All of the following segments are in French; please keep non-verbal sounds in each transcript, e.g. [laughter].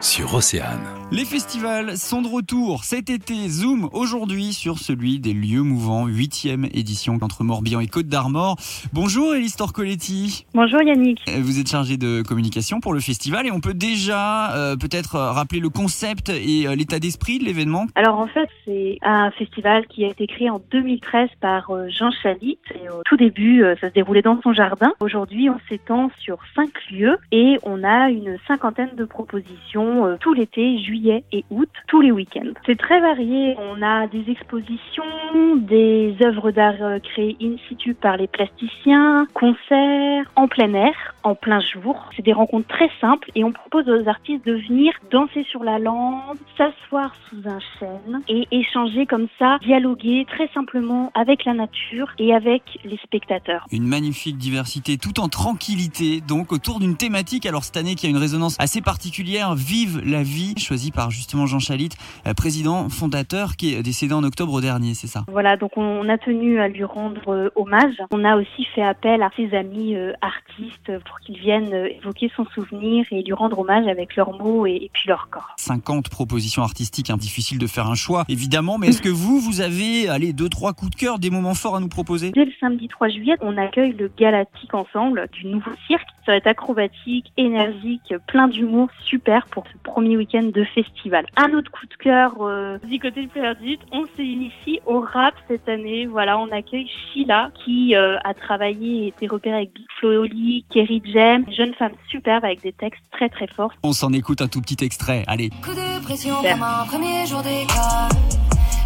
sur Océane. Les festivals sont de retour cet été. Zoom aujourd'hui sur celui des lieux mouvants, huitième édition entre Morbihan et Côte d'Armor. Bonjour Elise Torcoletti. Bonjour Yannick. Euh, Vous êtes chargée de communication pour le festival et on peut déjà euh, peut-être euh, rappeler le concept et euh, l'état d'esprit de l'événement? Alors en fait, c'est un festival qui a été créé en 2013 par euh, Jean Chalit. Et au tout début, euh, ça se déroulait dans son jardin. Aujourd'hui, on s'étend sur cinq lieux et on a une cinquantaine de propositions euh, tout l'été, juillet et août, tous les week-ends. C'est très varié. On a des expositions, des œuvres d'art euh, créées in situ par les plasticiens, concerts en plein air, en plein jour. C'est des rencontres très simples et on propose aux artistes de venir danser sur la lande, s'asseoir sous un chêne et échanger comme ça, dialoguer très simplement avec la nature et avec les spectateurs. Une magnifique diversité tout en tranquillité, donc autour d'une thématique. Alors cette année qui a une résonance assez particulière, Vive la vie, choisie par justement Jean Chalit, euh, président fondateur qui est décédé en octobre dernier, c'est ça? Voilà, donc on a tenu à lui rendre euh, hommage. On a aussi fait appel à ses amis euh, artistes pour qu'ils viennent euh, évoquer son souvenir et lui rendre hommage avec leurs mots et, et puis leur corps. 50 propositions artistiques, hein, difficile de faire un choix évidemment, mais est-ce que vous, vous avez allez, deux, trois coups de cœur, des moments forts à nous proposer? Dès le samedi 3 juillet, on accueille le Galactique Ensemble du nouveau cirque. Ça va être acrobatique, énergique, plein d'humour, super pour ce premier week-end de festival. Un autre coup de cœur euh, du côté de Perdite, on s'est initié au rap cette année. Voilà, on accueille Sheila qui euh, a travaillé et été repérée avec Big Flo Oli, Kerry Jem, une jeune femme superbe avec des textes très très forts. On s'en écoute un tout petit extrait, allez. Coup de pression Super. comme un premier jour d'école.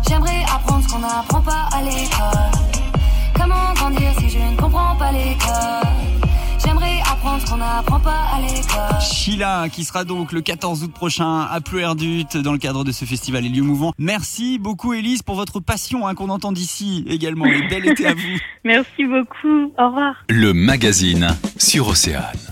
J'aimerais apprendre ce qu'on n'apprend pas à l'école. Qu'on n'apprend pas à l'école. Sheila, qui sera donc le 14 août prochain à Pleuerdut dans le cadre de ce festival Les Lieux Mouvants. Merci beaucoup Élise pour votre passion hein, qu'on entend d'ici également. Et bel été à vous. [laughs] Merci beaucoup. Au revoir. Le magazine sur Océane.